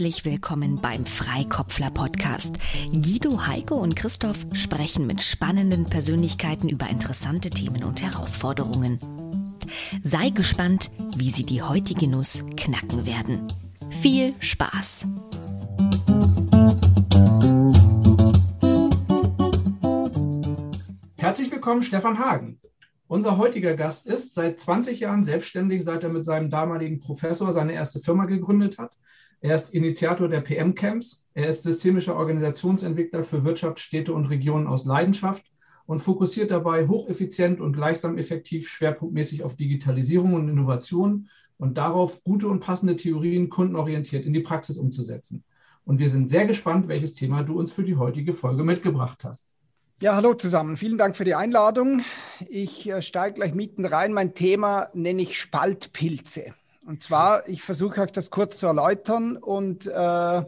Herzlich willkommen beim Freikopfler Podcast. Guido, Heike und Christoph sprechen mit spannenden Persönlichkeiten über interessante Themen und Herausforderungen. Sei gespannt, wie sie die heutige Nuss knacken werden. Viel Spaß! Herzlich willkommen, Stefan Hagen. Unser heutiger Gast ist seit 20 Jahren selbstständig, seit er mit seinem damaligen Professor seine erste Firma gegründet hat. Er ist Initiator der PM-Camps. Er ist systemischer Organisationsentwickler für Wirtschaft, Städte und Regionen aus Leidenschaft und fokussiert dabei hocheffizient und gleichsam effektiv schwerpunktmäßig auf Digitalisierung und Innovation und darauf, gute und passende Theorien kundenorientiert in die Praxis umzusetzen. Und wir sind sehr gespannt, welches Thema du uns für die heutige Folge mitgebracht hast. Ja, hallo zusammen. Vielen Dank für die Einladung. Ich äh, steige gleich mitten rein. Mein Thema nenne ich Spaltpilze. Und zwar, ich versuche euch das kurz zu erläutern und äh,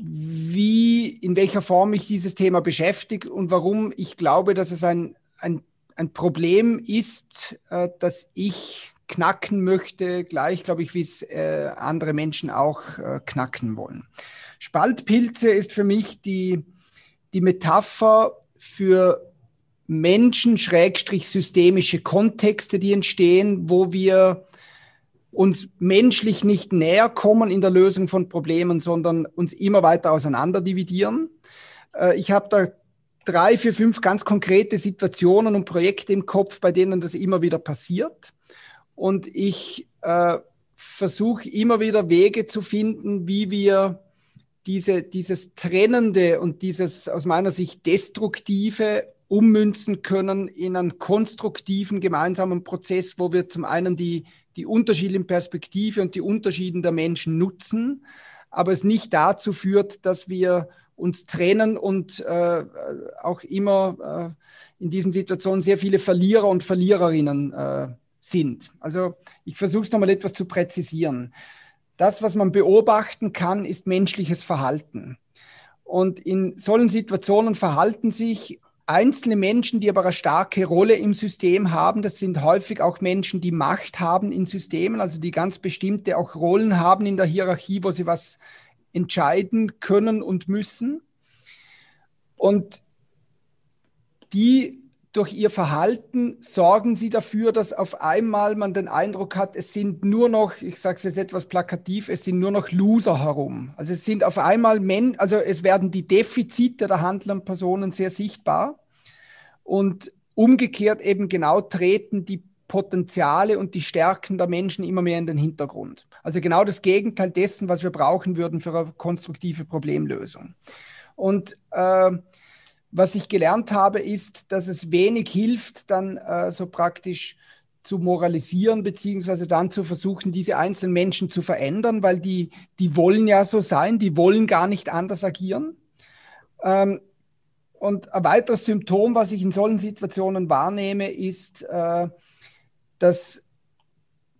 wie, in welcher Form mich dieses Thema beschäftigt und warum ich glaube, dass es ein, ein, ein Problem ist, äh, das ich knacken möchte, gleich, glaube ich, wie es äh, andere Menschen auch äh, knacken wollen. Spaltpilze ist für mich die, die Metapher für Menschen-systemische Kontexte, die entstehen, wo wir uns menschlich nicht näher kommen in der Lösung von Problemen, sondern uns immer weiter auseinander dividieren. Äh, ich habe da drei, vier, fünf ganz konkrete Situationen und Projekte im Kopf, bei denen das immer wieder passiert. Und ich äh, versuche immer wieder Wege zu finden, wie wir diese, dieses Trennende und dieses aus meiner Sicht Destruktive ummünzen können in einen konstruktiven gemeinsamen Prozess, wo wir zum einen die, die unterschiedlichen Perspektive und die Unterschieden der Menschen nutzen, aber es nicht dazu führt, dass wir uns trennen und äh, auch immer äh, in diesen Situationen sehr viele Verlierer und Verliererinnen äh, sind. Also ich versuche es nochmal etwas zu präzisieren. Das, was man beobachten kann, ist menschliches Verhalten. Und in solchen Situationen verhalten sich einzelne Menschen, die aber eine starke Rolle im System haben. Das sind häufig auch Menschen, die Macht haben in Systemen, also die ganz bestimmte auch Rollen haben in der Hierarchie, wo sie was entscheiden können und müssen. Und die durch ihr Verhalten sorgen sie dafür, dass auf einmal man den Eindruck hat, es sind nur noch, ich sage es jetzt etwas plakativ, es sind nur noch Loser herum. Also es sind auf einmal Men also es werden die Defizite der handelnden Personen sehr sichtbar und umgekehrt eben genau treten die Potenziale und die Stärken der Menschen immer mehr in den Hintergrund. Also genau das Gegenteil dessen, was wir brauchen würden für eine konstruktive Problemlösung. Und äh, was ich gelernt habe, ist, dass es wenig hilft, dann äh, so praktisch zu moralisieren, beziehungsweise dann zu versuchen, diese einzelnen Menschen zu verändern, weil die, die wollen ja so sein, die wollen gar nicht anders agieren. Ähm, und ein weiteres Symptom, was ich in solchen Situationen wahrnehme, ist, äh, dass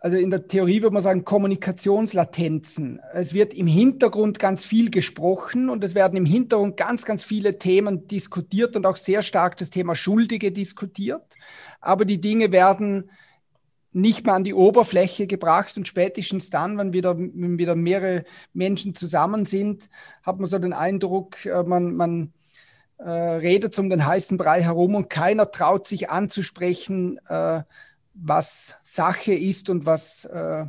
also in der Theorie würde man sagen, Kommunikationslatenzen. Es wird im Hintergrund ganz viel gesprochen und es werden im Hintergrund ganz, ganz viele Themen diskutiert und auch sehr stark das Thema Schuldige diskutiert. Aber die Dinge werden nicht mehr an die Oberfläche gebracht und spätestens dann, wenn wieder, wenn wieder mehrere Menschen zusammen sind, hat man so den Eindruck, äh, man, man äh, redet um den heißen Brei herum und keiner traut sich anzusprechen, äh, was Sache ist und was, äh,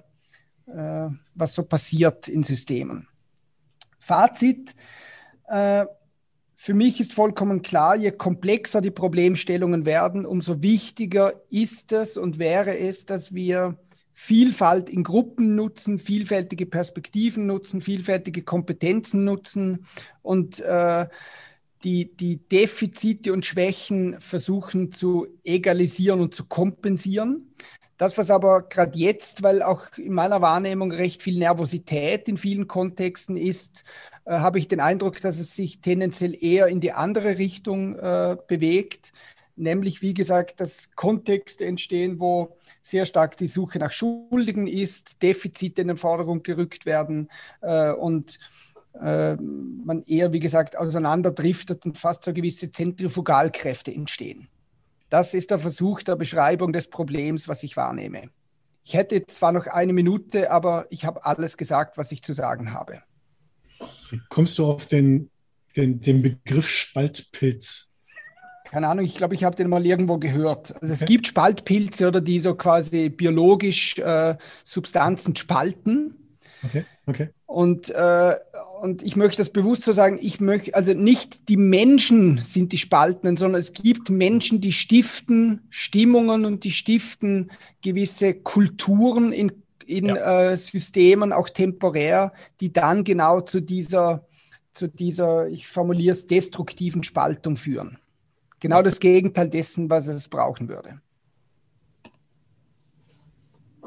äh, was so passiert in Systemen. Fazit. Äh, für mich ist vollkommen klar, je komplexer die Problemstellungen werden, umso wichtiger ist es und wäre es, dass wir Vielfalt in Gruppen nutzen, vielfältige Perspektiven nutzen, vielfältige Kompetenzen nutzen und äh, die, die Defizite und Schwächen versuchen zu egalisieren und zu kompensieren. Das, was aber gerade jetzt, weil auch in meiner Wahrnehmung recht viel Nervosität in vielen Kontexten ist, äh, habe ich den Eindruck, dass es sich tendenziell eher in die andere Richtung äh, bewegt. Nämlich, wie gesagt, dass Kontexte entstehen, wo sehr stark die Suche nach Schuldigen ist, Defizite in den Vordergrund gerückt werden äh, und man eher, wie gesagt, auseinanderdriftet und fast so gewisse Zentrifugalkräfte entstehen. Das ist der Versuch der Beschreibung des Problems, was ich wahrnehme. Ich hätte zwar noch eine Minute, aber ich habe alles gesagt, was ich zu sagen habe. Kommst du auf den, den, den Begriff Spaltpilz? Keine Ahnung, ich glaube, ich habe den mal irgendwo gehört. Also es gibt Spaltpilze oder die so quasi biologisch äh, Substanzen spalten. Okay, okay. Und, äh, und ich möchte das bewusst so sagen, ich möchte, also nicht die Menschen sind die Spaltenden, sondern es gibt Menschen, die stiften Stimmungen und die stiften gewisse Kulturen in, in ja. äh, Systemen, auch temporär, die dann genau zu dieser, zu dieser, ich formuliere es, destruktiven Spaltung führen. Genau das Gegenteil dessen, was es brauchen würde.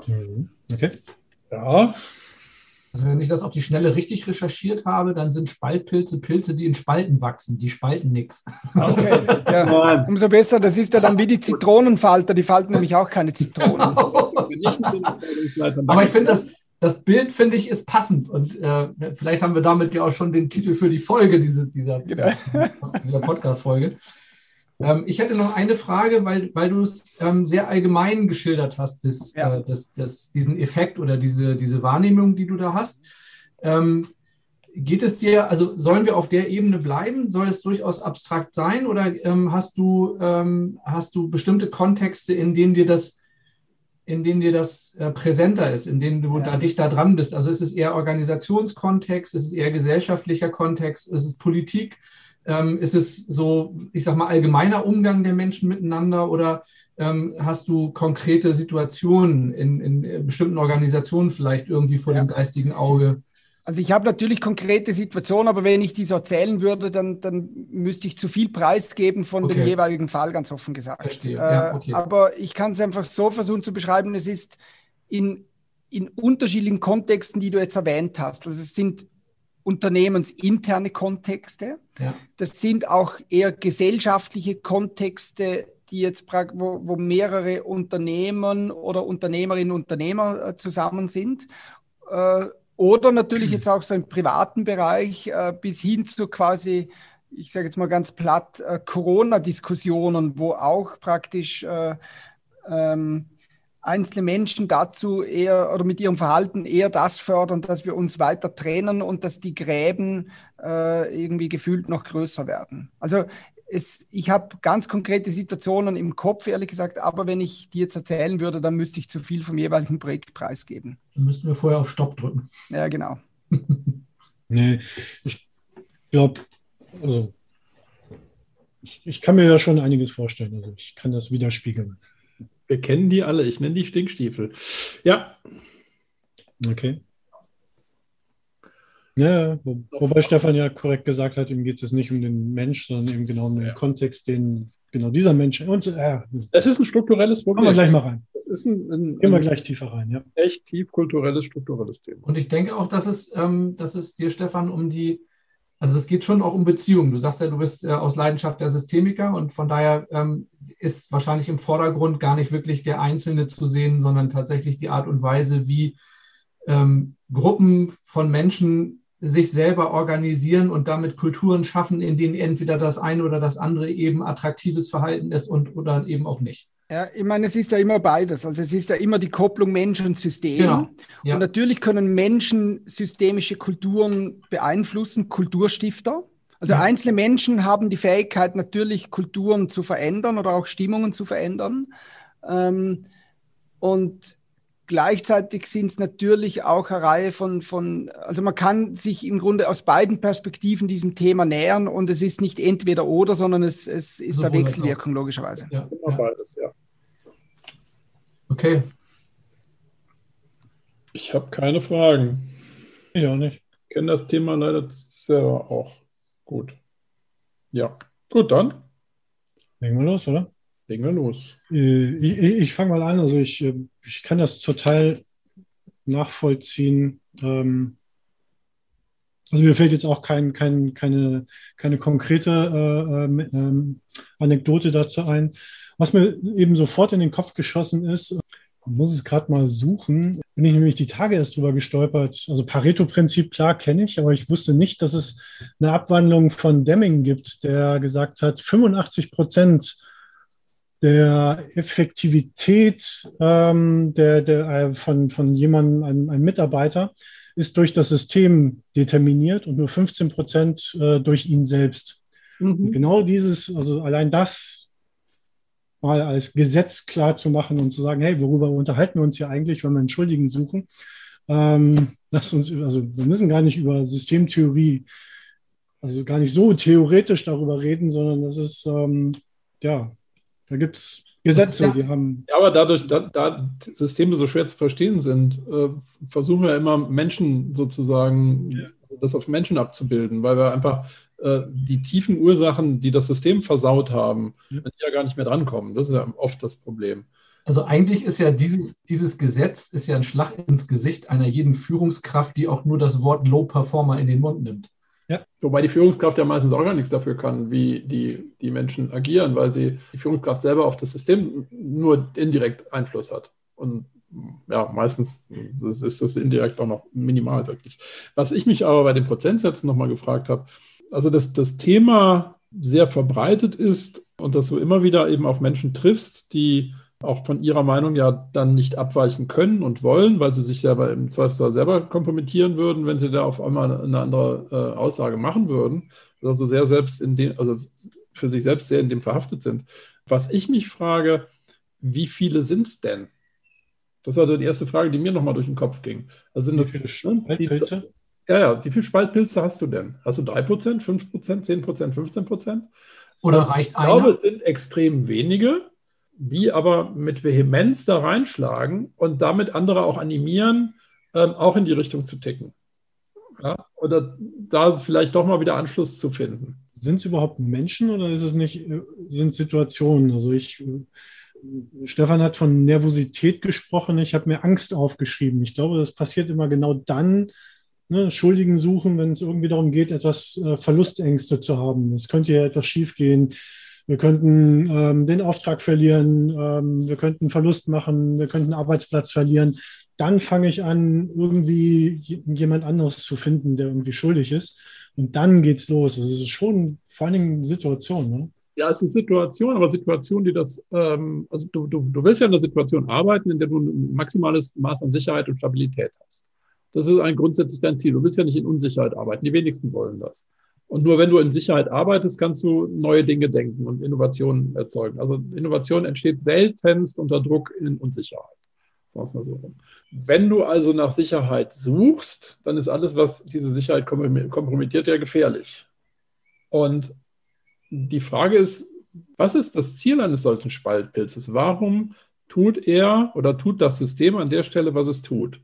Mhm. Okay. Ja, also wenn ich das auf die Schnelle richtig recherchiert habe, dann sind Spaltpilze Pilze, die in Spalten wachsen. Die spalten nichts. Okay, ja. umso besser. Das ist ja dann wie die Zitronenfalter. Die falten nämlich auch keine Zitronen. Genau. Aber ich finde, das, das Bild, finde ich, ist passend. Und äh, vielleicht haben wir damit ja auch schon den Titel für die Folge diese, dieser, genau. dieser Podcast-Folge. Ähm, ich hätte noch eine Frage, weil, weil du es ähm, sehr allgemein geschildert hast, das, ja. äh, das, das, diesen Effekt oder diese, diese Wahrnehmung, die du da hast. Ähm, geht es dir, also sollen wir auf der Ebene bleiben? Soll es durchaus abstrakt sein oder ähm, hast, du, ähm, hast du bestimmte Kontexte, in denen dir das in denen dir das äh, präsenter ist, in denen du ja. da dichter dran bist. Also ist es eher Organisationskontext, ist es eher gesellschaftlicher Kontext, ist es Politik, ähm, ist es so, ich sag mal, allgemeiner Umgang der Menschen miteinander oder ähm, hast du konkrete Situationen in, in, bestimmten Organisationen vielleicht irgendwie vor ja. dem geistigen Auge? Also ich habe natürlich konkrete Situationen, aber wenn ich die so erzählen würde, dann, dann müsste ich zu viel preisgeben von okay. dem jeweiligen Fall, ganz offen gesagt. Verstehe. Äh, ja, okay. Aber ich kann es einfach so versuchen zu beschreiben, es ist in, in unterschiedlichen Kontexten, die du jetzt erwähnt hast. Also es sind unternehmensinterne Kontexte. Ja. Das sind auch eher gesellschaftliche Kontexte, die jetzt wo, wo mehrere Unternehmen oder Unternehmerinnen und Unternehmer äh, zusammen sind. Äh, oder natürlich jetzt auch so im privaten Bereich äh, bis hin zu quasi, ich sage jetzt mal ganz platt, Corona-Diskussionen, wo auch praktisch ähm, einzelne Menschen dazu eher oder mit ihrem Verhalten eher das fördern, dass wir uns weiter trennen und dass die Gräben äh, irgendwie gefühlt noch größer werden. Also es, ich habe ganz konkrete Situationen im Kopf, ehrlich gesagt, aber wenn ich die jetzt erzählen würde, dann müsste ich zu viel vom jeweiligen Projekt preisgeben. Dann müssten wir vorher auf Stopp drücken. Ja, genau. nee, ich glaube, also ich, ich, kann mir ja schon einiges vorstellen. Also ich kann das widerspiegeln. Wir kennen die alle. Ich nenne die Stinkstiefel. Ja. Okay. Ja, wo, wobei Stefan ja korrekt gesagt hat, ihm geht es nicht um den Mensch, sondern eben genau um den ja. Kontext, den genau dieser Mensch. Und, äh, es ist ein strukturelles Problem. Gehen wir gleich mal rein. Es ist ein, ein, Gehen wir gleich tiefer rein, ja. Echt tief kulturelles, strukturelles Thema. Und ich denke auch, dass es, ähm, dass es dir, Stefan, um die also es geht schon auch um Beziehungen. Du sagst ja, du bist äh, aus Leidenschaft der Systemiker und von daher ähm, ist wahrscheinlich im Vordergrund gar nicht wirklich der Einzelne zu sehen, sondern tatsächlich die Art und Weise, wie ähm, Gruppen von Menschen sich selber organisieren und damit Kulturen schaffen, in denen entweder das eine oder das andere eben attraktives Verhalten ist und oder eben auch nicht. Ja, ich meine, es ist ja immer beides. Also es ist ja immer die Kopplung Mensch und System. Genau. Ja. Und natürlich können Menschen systemische Kulturen beeinflussen, Kulturstifter. Also ja. einzelne Menschen haben die Fähigkeit, natürlich Kulturen zu verändern oder auch Stimmungen zu verändern. Ähm, und gleichzeitig sind es natürlich auch eine Reihe von, von, also man kann sich im Grunde aus beiden Perspektiven diesem Thema nähern und es ist nicht entweder oder, sondern es, es ist so eine Wechselwirkung, logischerweise. Ja, ja. beides, ja. Okay. Ich habe keine Fragen. Ich auch nicht. Ich kenne das Thema leider selber auch gut. Ja, gut, dann. Legen wir los, oder? Legen wir los. Äh, ich, ich fange mal an. Also ich, äh, ich kann das total nachvollziehen. Ähm, also mir fällt jetzt auch kein, kein, keine, keine konkrete äh, äh, Anekdote dazu ein. Was mir eben sofort in den Kopf geschossen ist, muss es gerade mal suchen, bin ich nämlich die Tage erst drüber gestolpert. Also Pareto-Prinzip, klar, kenne ich, aber ich wusste nicht, dass es eine Abwandlung von Deming gibt, der gesagt hat, 85 Prozent der Effektivität ähm, der, der, äh, von, von jemandem, einem, einem Mitarbeiter, ist durch das System determiniert und nur 15 Prozent äh, durch ihn selbst. Mhm. Genau dieses, also allein das mal als Gesetz klar zu machen und zu sagen, hey, worüber unterhalten wir uns hier eigentlich, wenn wir einen Schuldigen suchen? Ähm, lass uns, also wir müssen gar nicht über Systemtheorie, also gar nicht so theoretisch darüber reden, sondern das ist, ähm, ja, da gibt es Gesetze, ja. die haben. Ja, aber dadurch, da, da, Systeme so schwer zu verstehen sind, äh, versuchen wir immer Menschen sozusagen, ja. das auf Menschen abzubilden, weil wir einfach äh, die tiefen Ursachen, die das System versaut haben, ja. ja gar nicht mehr drankommen. Das ist ja oft das Problem. Also eigentlich ist ja dieses, dieses Gesetz ist ja ein Schlag ins Gesicht einer jeden Führungskraft, die auch nur das Wort Low Performer in den Mund nimmt. Ja. Wobei die Führungskraft ja meistens auch gar nichts dafür kann, wie die, die Menschen agieren, weil sie die Führungskraft selber auf das System nur indirekt Einfluss hat. Und ja, meistens ist das indirekt auch noch minimal wirklich. Was ich mich aber bei den Prozentsätzen nochmal gefragt habe, also dass das Thema sehr verbreitet ist und dass du immer wieder eben auf Menschen triffst, die auch von ihrer Meinung ja dann nicht abweichen können und wollen, weil sie sich selber im Zweifelsfall selber kompromittieren würden, wenn sie da auf einmal eine andere äh, Aussage machen würden. Also sehr selbst in dem, also für sich selbst sehr in dem verhaftet sind. Was ich mich frage, wie viele sind es denn? Das war die erste Frage, die mir nochmal durch den Kopf ging. Also sind das, viele die, ja, ja, wie viele Spaltpilze hast du denn? Hast du 3%, 5%, 10%, 15%? Oder reicht einer? Ich glaube, es sind extrem wenige die aber mit Vehemenz da reinschlagen und damit andere auch animieren, ähm, auch in die Richtung zu ticken. Ja? Oder da vielleicht doch mal wieder Anschluss zu finden. Sind es überhaupt Menschen oder ist es nicht, äh, sind Situationen? Also ich, äh, Stefan hat von Nervosität gesprochen, ich habe mir Angst aufgeschrieben. Ich glaube, das passiert immer genau dann, ne, Schuldigen suchen, wenn es irgendwie darum geht, etwas äh, Verlustängste zu haben. Es könnte ja etwas schiefgehen wir könnten ähm, den Auftrag verlieren, ähm, wir könnten Verlust machen, wir könnten Arbeitsplatz verlieren. Dann fange ich an, irgendwie jemand anderes zu finden, der irgendwie schuldig ist. Und dann geht's los. Das ist schon vor allen Dingen eine Situation. Ne? Ja, es ist eine Situation, aber Situation, die das, ähm, also du, du, du willst ja in einer Situation arbeiten, in der du ein maximales Maß an Sicherheit und Stabilität hast. Das ist ein grundsätzlich dein Ziel. Du willst ja nicht in Unsicherheit arbeiten. Die wenigsten wollen das. Und nur wenn du in Sicherheit arbeitest, kannst du neue Dinge denken und Innovationen erzeugen. Also Innovation entsteht seltenst unter Druck in Unsicherheit. Sagen wir so. Wenn du also nach Sicherheit suchst, dann ist alles, was diese Sicherheit kompromittiert, ja gefährlich. Und die Frage ist, was ist das Ziel eines solchen Spaltpilzes? Warum tut er oder tut das System an der Stelle, was es tut?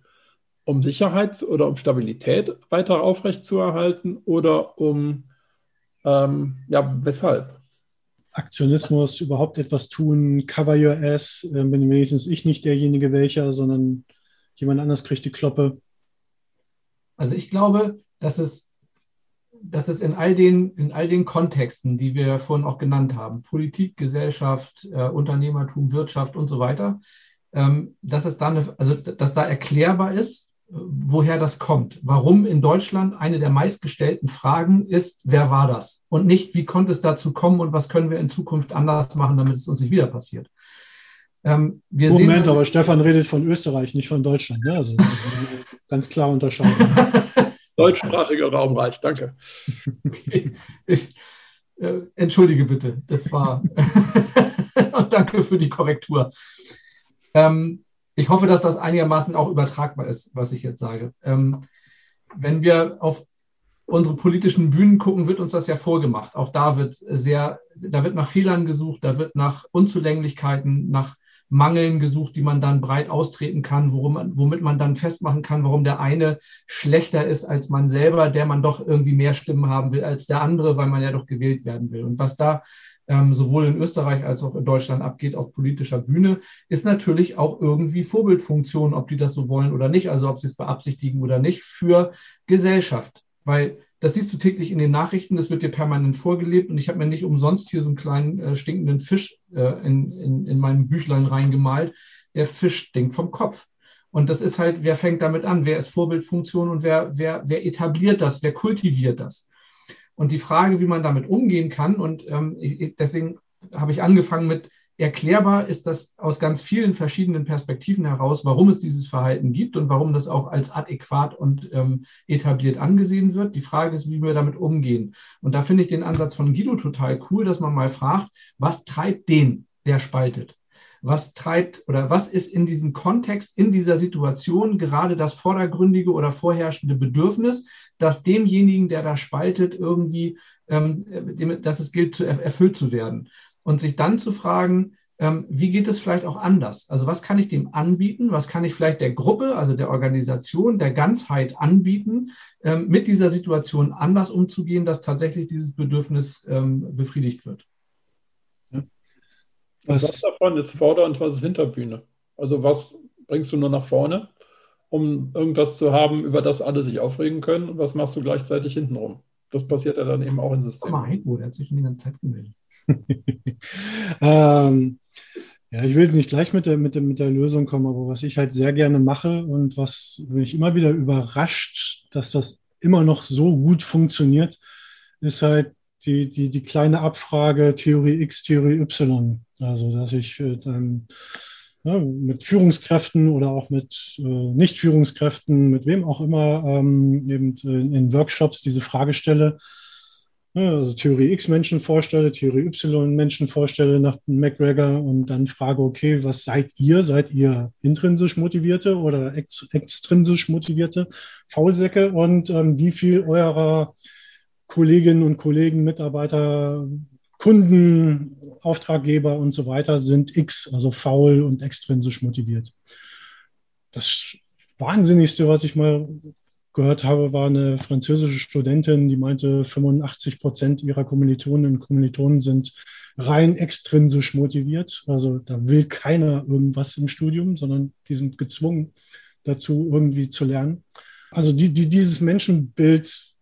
Um Sicherheit oder um Stabilität weiter aufrechtzuerhalten oder um, ähm, ja, weshalb? Aktionismus, überhaupt etwas tun, cover your ass, äh, bin wenigstens ich nicht derjenige welcher, sondern jemand anders kriegt die Kloppe. Also ich glaube, dass es, dass es in, all den, in all den Kontexten, die wir vorhin auch genannt haben, Politik, Gesellschaft, äh, Unternehmertum, Wirtschaft und so weiter, ähm, dass es da eine, also dass da erklärbar ist, woher das kommt. Warum in Deutschland eine der meistgestellten Fragen ist, wer war das? Und nicht, wie konnte es dazu kommen und was können wir in Zukunft anders machen, damit es uns nicht wieder passiert. Ähm, Moment, sehen, aber Stefan redet von Österreich, nicht von Deutschland. Ne? Also ganz klar unterscheiden. Deutschsprachiger Raumreich, danke. Okay. Ich, äh, entschuldige bitte, das war. und danke für die Korrektur. Ähm, ich hoffe, dass das einigermaßen auch übertragbar ist, was ich jetzt sage. Ähm, wenn wir auf unsere politischen Bühnen gucken, wird uns das ja vorgemacht. Auch da wird sehr, da wird nach Fehlern gesucht, da wird nach Unzulänglichkeiten, nach Mangeln gesucht, die man dann breit austreten kann, worum womit man dann festmachen kann, warum der eine schlechter ist als man selber, der man doch irgendwie mehr Stimmen haben will als der andere, weil man ja doch gewählt werden will. Und was da ähm, sowohl in Österreich als auch in Deutschland abgeht auf politischer Bühne, ist natürlich auch irgendwie Vorbildfunktion, ob die das so wollen oder nicht, also ob sie es beabsichtigen oder nicht, für Gesellschaft. Weil das siehst du täglich in den Nachrichten, das wird dir permanent vorgelebt und ich habe mir nicht umsonst hier so einen kleinen äh, stinkenden Fisch äh, in, in, in meinem Büchlein reingemalt. Der Fisch stinkt vom Kopf. Und das ist halt, wer fängt damit an? Wer ist Vorbildfunktion und wer, wer, wer etabliert das? Wer kultiviert das? Und die Frage, wie man damit umgehen kann, und ähm, ich, deswegen habe ich angefangen mit, erklärbar ist das aus ganz vielen verschiedenen Perspektiven heraus, warum es dieses Verhalten gibt und warum das auch als adäquat und ähm, etabliert angesehen wird. Die Frage ist, wie wir damit umgehen. Und da finde ich den Ansatz von Guido total cool, dass man mal fragt, was treibt den, der spaltet? Was treibt oder was ist in diesem Kontext, in dieser Situation gerade das vordergründige oder vorherrschende Bedürfnis, dass demjenigen, der da spaltet, irgendwie, ähm, dass es gilt, zu, erfüllt zu werden? und sich dann zu fragen, ähm, wie geht es vielleicht auch anders? Also was kann ich dem anbieten? Was kann ich vielleicht der Gruppe, also der Organisation, der Ganzheit anbieten, ähm, mit dieser Situation anders umzugehen, dass tatsächlich dieses Bedürfnis ähm, befriedigt wird? Was, was davon ist Vorder- und was ist Hinterbühne? Also was bringst du nur nach vorne, um irgendwas zu haben, über das alle sich aufregen können? Und was machst du gleichzeitig hintenrum? Das passiert ja dann eben auch im System. Mal, Heiko, der hat sich schon die ganze Zeit gemeldet. ähm, ja, ich will jetzt nicht gleich mit der, mit, der, mit der Lösung kommen, aber was ich halt sehr gerne mache und was mich immer wieder überrascht, dass das immer noch so gut funktioniert, ist halt die, die, die kleine Abfrage Theorie X, Theorie Y. Also, dass ich ähm, ja, mit Führungskräften oder auch mit äh, Nicht-Führungskräften, mit wem auch immer, ähm, eben in, in Workshops diese Frage stelle, also Theorie X Menschen vorstelle, Theorie Y Menschen vorstelle nach McGregor und dann frage, okay, was seid ihr? Seid ihr intrinsisch motivierte oder ex extrinsisch motivierte Faulsäcke? Und ähm, wie viel eurer Kolleginnen und Kollegen, Mitarbeiter, Kunden, Auftraggeber und so weiter sind X, also faul und extrinsisch motiviert? Das Wahnsinnigste, was ich mal gehört habe, war eine französische Studentin, die meinte, 85 Prozent ihrer Kommilitoninnen und Kommilitonen sind rein extrinsisch motiviert. Also da will keiner irgendwas im Studium, sondern die sind gezwungen dazu, irgendwie zu lernen. Also die, die, dieses Menschenbild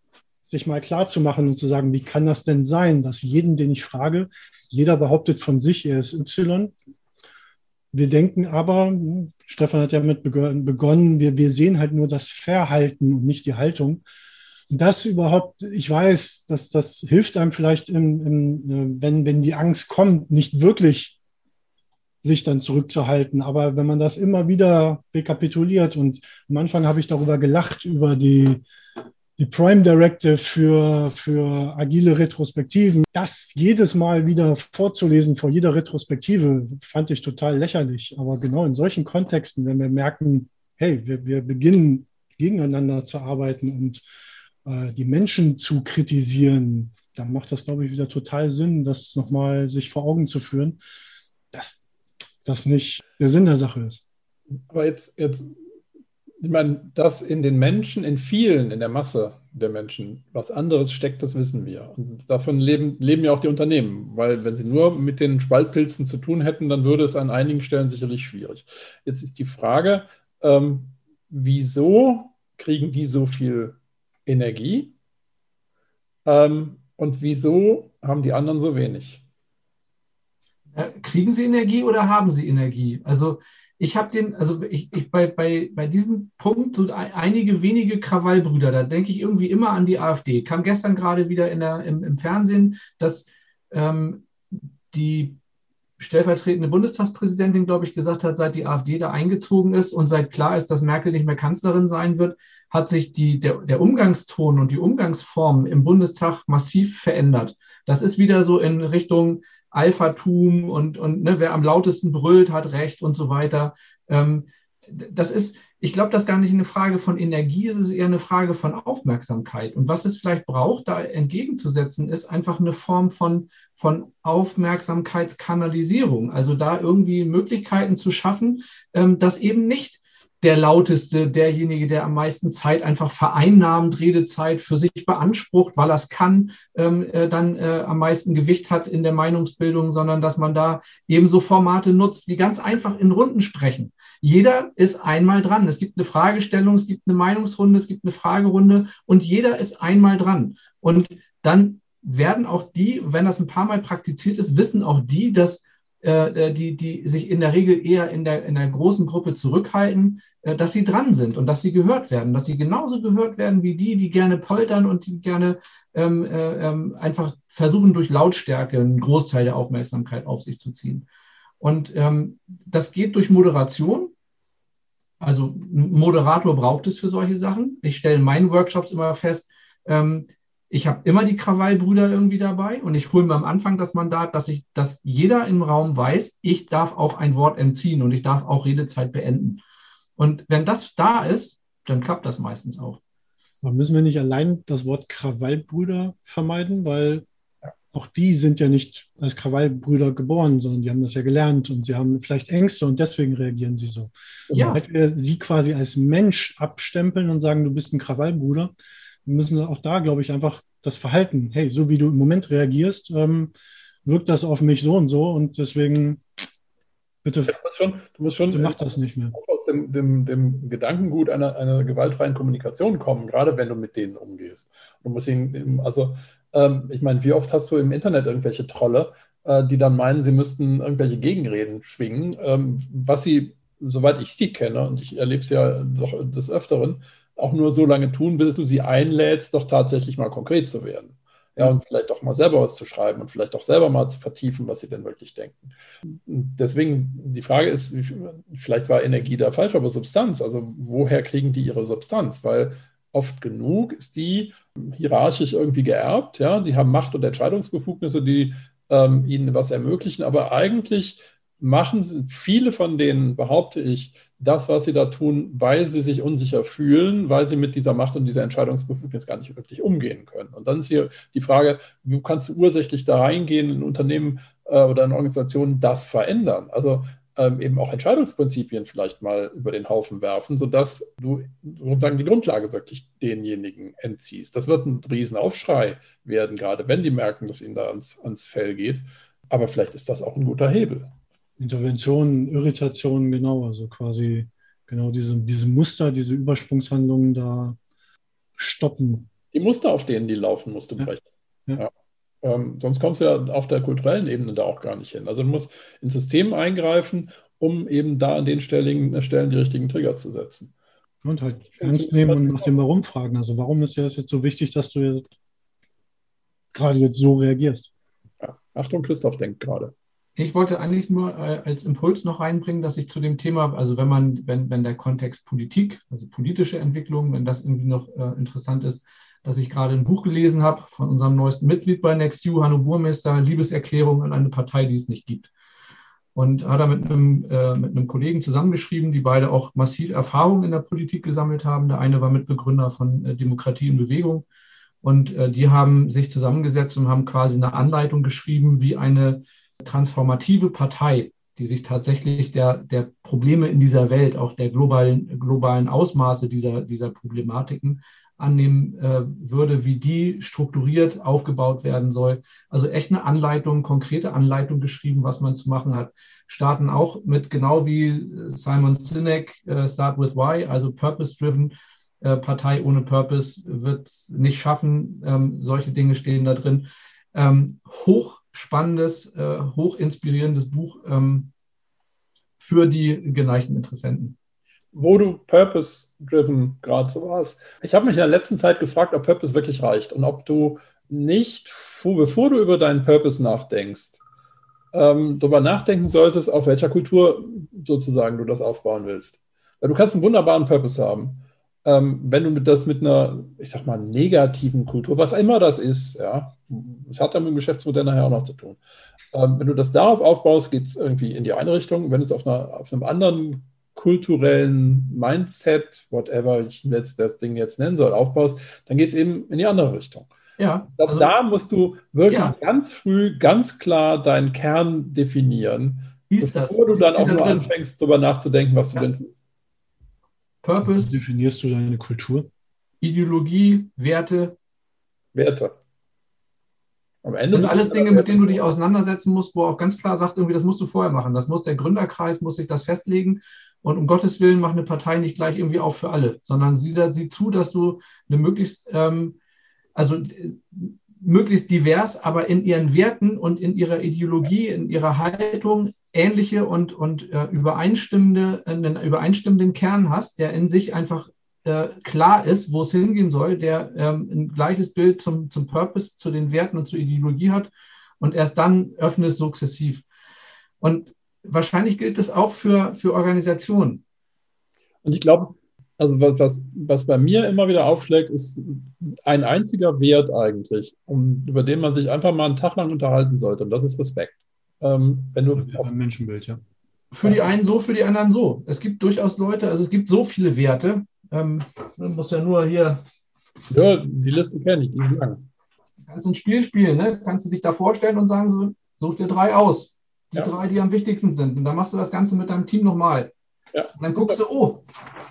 sich mal klar zu machen und zu sagen, wie kann das denn sein, dass jeden, den ich frage, jeder behauptet von sich, er ist Y. Wir denken aber, Stefan hat ja mit begonnen, wir, wir sehen halt nur das Verhalten und nicht die Haltung. das überhaupt, ich weiß, dass das hilft einem vielleicht, im, im, äh, wenn, wenn die Angst kommt, nicht wirklich sich dann zurückzuhalten. Aber wenn man das immer wieder rekapituliert und am Anfang habe ich darüber gelacht, über die, die Prime Directive für, für agile Retrospektiven, das jedes Mal wieder vorzulesen vor jeder Retrospektive, fand ich total lächerlich. Aber genau in solchen Kontexten, wenn wir merken, hey, wir, wir beginnen gegeneinander zu arbeiten und äh, die Menschen zu kritisieren, dann macht das, glaube ich, wieder total Sinn, das nochmal sich vor Augen zu führen, dass das nicht der Sinn der Sache ist. Aber jetzt, jetzt ich meine, dass in den Menschen, in vielen, in der Masse der Menschen was anderes steckt, das wissen wir. Und davon leben, leben ja auch die Unternehmen, weil wenn sie nur mit den Spaltpilzen zu tun hätten, dann würde es an einigen Stellen sicherlich schwierig. Jetzt ist die Frage, ähm, wieso kriegen die so viel Energie ähm, und wieso haben die anderen so wenig? Kriegen sie Energie oder haben sie Energie? Also ich habe den, also ich, ich bei, bei, bei diesem Punkt so einige wenige Krawallbrüder, da denke ich irgendwie immer an die AfD. Kam gestern gerade wieder in der, im, im Fernsehen, dass ähm, die stellvertretende Bundestagspräsidentin, glaube ich, gesagt hat, seit die AfD da eingezogen ist und seit klar ist, dass Merkel nicht mehr Kanzlerin sein wird, hat sich die, der, der Umgangston und die Umgangsform im Bundestag massiv verändert. Das ist wieder so in Richtung Alphatum und, und ne, wer am lautesten brüllt, hat recht und so weiter. Ähm, das ist, ich glaube, das ist gar nicht eine Frage von Energie, es ist eher eine Frage von Aufmerksamkeit. Und was es vielleicht braucht, da entgegenzusetzen, ist einfach eine Form von, von Aufmerksamkeitskanalisierung. Also da irgendwie Möglichkeiten zu schaffen, ähm, dass eben nicht der lauteste, derjenige, der am meisten Zeit einfach vereinnahmt, Redezeit für sich beansprucht, weil er es kann, ähm, äh, dann äh, am meisten Gewicht hat in der Meinungsbildung, sondern dass man da ebenso Formate nutzt, wie ganz einfach in Runden sprechen. Jeder ist einmal dran. Es gibt eine Fragestellung, es gibt eine Meinungsrunde, es gibt eine Fragerunde und jeder ist einmal dran. Und dann werden auch die, wenn das ein paar Mal praktiziert ist, wissen auch die, dass äh, die, die sich in der Regel eher in der, in der großen Gruppe zurückhalten, äh, dass sie dran sind und dass sie gehört werden, dass sie genauso gehört werden wie die, die gerne poltern und die gerne ähm, äh, ähm, einfach versuchen, durch Lautstärke einen Großteil der Aufmerksamkeit auf sich zu ziehen. Und ähm, das geht durch Moderation. Also ein Moderator braucht es für solche Sachen. Ich stelle in meinen Workshops immer fest, ähm, ich habe immer die Krawallbrüder irgendwie dabei und ich hole mir am Anfang das Mandat, dass ich, dass jeder im Raum weiß, ich darf auch ein Wort entziehen und ich darf auch Redezeit beenden. Und wenn das da ist, dann klappt das meistens auch. Aber müssen wir nicht allein das Wort Krawallbrüder vermeiden, weil auch die sind ja nicht als Krawallbrüder geboren, sondern die haben das ja gelernt und sie haben vielleicht Ängste und deswegen reagieren sie so. Ja. Wenn wir sie quasi als Mensch abstempeln und sagen, du bist ein Krawallbruder, müssen auch da, glaube ich, einfach das Verhalten, hey, so wie du im Moment reagierst, ähm, wirkt das auf mich so und so und deswegen bitte, du musst schon, du musst schon mach das nicht mehr. aus dem, dem, dem Gedankengut einer, einer gewaltfreien Kommunikation kommen, gerade wenn du mit denen umgehst. Du musst ihn, also ähm, ich meine, wie oft hast du im Internet irgendwelche Trolle, äh, die dann meinen, sie müssten irgendwelche Gegenreden schwingen, ähm, was sie, soweit ich sie kenne, und ich erlebe es ja doch des Öfteren, auch nur so lange tun, bis du sie einlädst, doch tatsächlich mal konkret zu werden. Ja, und vielleicht auch mal selber was zu schreiben und vielleicht auch selber mal zu vertiefen, was sie denn wirklich denken. Deswegen, die Frage ist, vielleicht war Energie da falsch, aber Substanz, also woher kriegen die ihre Substanz? Weil oft genug ist die hierarchisch irgendwie geerbt, ja, die haben Macht und Entscheidungsbefugnisse, die ähm, ihnen was ermöglichen, aber eigentlich machen viele von denen, behaupte ich, das, was sie da tun, weil sie sich unsicher fühlen, weil sie mit dieser Macht und dieser Entscheidungsbefugnis gar nicht wirklich umgehen können. Und dann ist hier die Frage, wie kannst du ursächlich da reingehen in Unternehmen äh, oder in Organisationen das verändern? Also ähm, eben auch Entscheidungsprinzipien vielleicht mal über den Haufen werfen, sodass du sozusagen die Grundlage wirklich denjenigen entziehst. Das wird ein Riesenaufschrei werden, gerade wenn die merken, dass ihnen da ans, ans Fell geht. Aber vielleicht ist das auch ein guter Hebel. Interventionen, Irritationen, genau, also quasi genau diese, diese Muster, diese Übersprungshandlungen da stoppen. Die Muster, auf denen die laufen, musst du brechen. Ja. Ja. Ähm, sonst kommst du ja auf der kulturellen Ebene da auch gar nicht hin. Also du musst ins System eingreifen, um eben da an den Stellen, Stellen die richtigen Trigger zu setzen. Und halt ernst nehmen und nach dem Warum fragen. Also warum ist das jetzt so wichtig, dass du jetzt gerade jetzt so reagierst? Ja. Achtung, Christoph denkt gerade. Ich wollte eigentlich nur äh, als Impuls noch reinbringen, dass ich zu dem Thema, also wenn man, wenn, wenn der Kontext Politik, also politische Entwicklung, wenn das irgendwie noch äh, interessant ist, dass ich gerade ein Buch gelesen habe von unserem neuesten Mitglied bei NextU, Hanno Burmeister, Liebeserklärung an eine Partei, die es nicht gibt. Und hat er mit einem, äh, mit einem Kollegen zusammengeschrieben, die beide auch massiv Erfahrung in der Politik gesammelt haben. Der eine war Mitbegründer von äh, Demokratie in Bewegung. Und die haben sich zusammengesetzt und haben quasi eine Anleitung geschrieben, wie eine transformative Partei, die sich tatsächlich der, der Probleme in dieser Welt, auch der globalen, globalen Ausmaße dieser, dieser Problematiken annehmen äh, würde, wie die strukturiert aufgebaut werden soll. Also echt eine Anleitung, konkrete Anleitung geschrieben, was man zu machen hat. Starten auch mit genau wie Simon Sinek, äh, Start with Why, also Purpose-Driven. Äh, Partei ohne Purpose wird es nicht schaffen. Ähm, solche Dinge stehen da drin. Ähm, hoch spannendes, äh, hochinspirierendes Buch ähm, für die geneigten Interessenten. Wo du Purpose-driven gerade so warst. Ich habe mich in der letzten Zeit gefragt, ob Purpose wirklich reicht und ob du nicht, bevor du über deinen Purpose nachdenkst, ähm, darüber nachdenken solltest, auf welcher Kultur sozusagen du das aufbauen willst. Weil du kannst einen wunderbaren Purpose haben ähm, wenn du das mit einer, ich sag mal, negativen Kultur, was immer das ist, ja, es hat dann mit dem Geschäftsmodell nachher auch noch zu tun. Ähm, wenn du das darauf aufbaust, geht es irgendwie in die eine Richtung. Wenn es auf, einer, auf einem anderen kulturellen Mindset, whatever ich jetzt das Ding jetzt nennen soll, aufbaust, dann geht es eben in die andere Richtung. Ja, also, da musst du wirklich ja. ganz früh, ganz klar deinen Kern definieren, bevor du dann auch nur anfängst, darüber nachzudenken, was ja. du denn tust. Purpose. Wie definierst du deine Kultur? Ideologie, Werte. Werte. Am Ende und alles Dinge, mit denen du dich auseinandersetzen musst, wo auch ganz klar sagt, irgendwie, das musst du vorher machen. Das muss der Gründerkreis, muss sich das festlegen. Und um Gottes Willen macht eine Partei nicht gleich irgendwie auf für alle, sondern sie sieht zu, dass du eine möglichst, ähm, also möglichst divers, aber in ihren Werten und in ihrer Ideologie, in ihrer Haltung ähnliche und, und äh, übereinstimmende, einen übereinstimmenden Kern hast, der in sich einfach äh, klar ist, wo es hingehen soll, der ähm, ein gleiches Bild zum, zum Purpose, zu den Werten und zur Ideologie hat und erst dann öffnet es sukzessiv. Und wahrscheinlich gilt das auch für, für Organisationen. Und ich glaube, also was, was, was bei mir immer wieder aufschlägt, ist ein einziger Wert eigentlich, um, über den man sich einfach mal einen Tag lang unterhalten sollte. Und das ist Respekt. Ähm, wenn du auf Menschenbild, ja. Für die einen so, für die anderen so. Es gibt durchaus Leute, also es gibt so viele Werte. Ähm, man muss ja nur hier. Ja, die Liste kenne ich, die ist lang. Kannst ein Spiel spielen, ne? Kannst du dich da vorstellen und sagen, so, such dir drei aus. Die ja. drei, die am wichtigsten sind. Und dann machst du das Ganze mit deinem Team nochmal. Ja. Und dann guckst du, oh,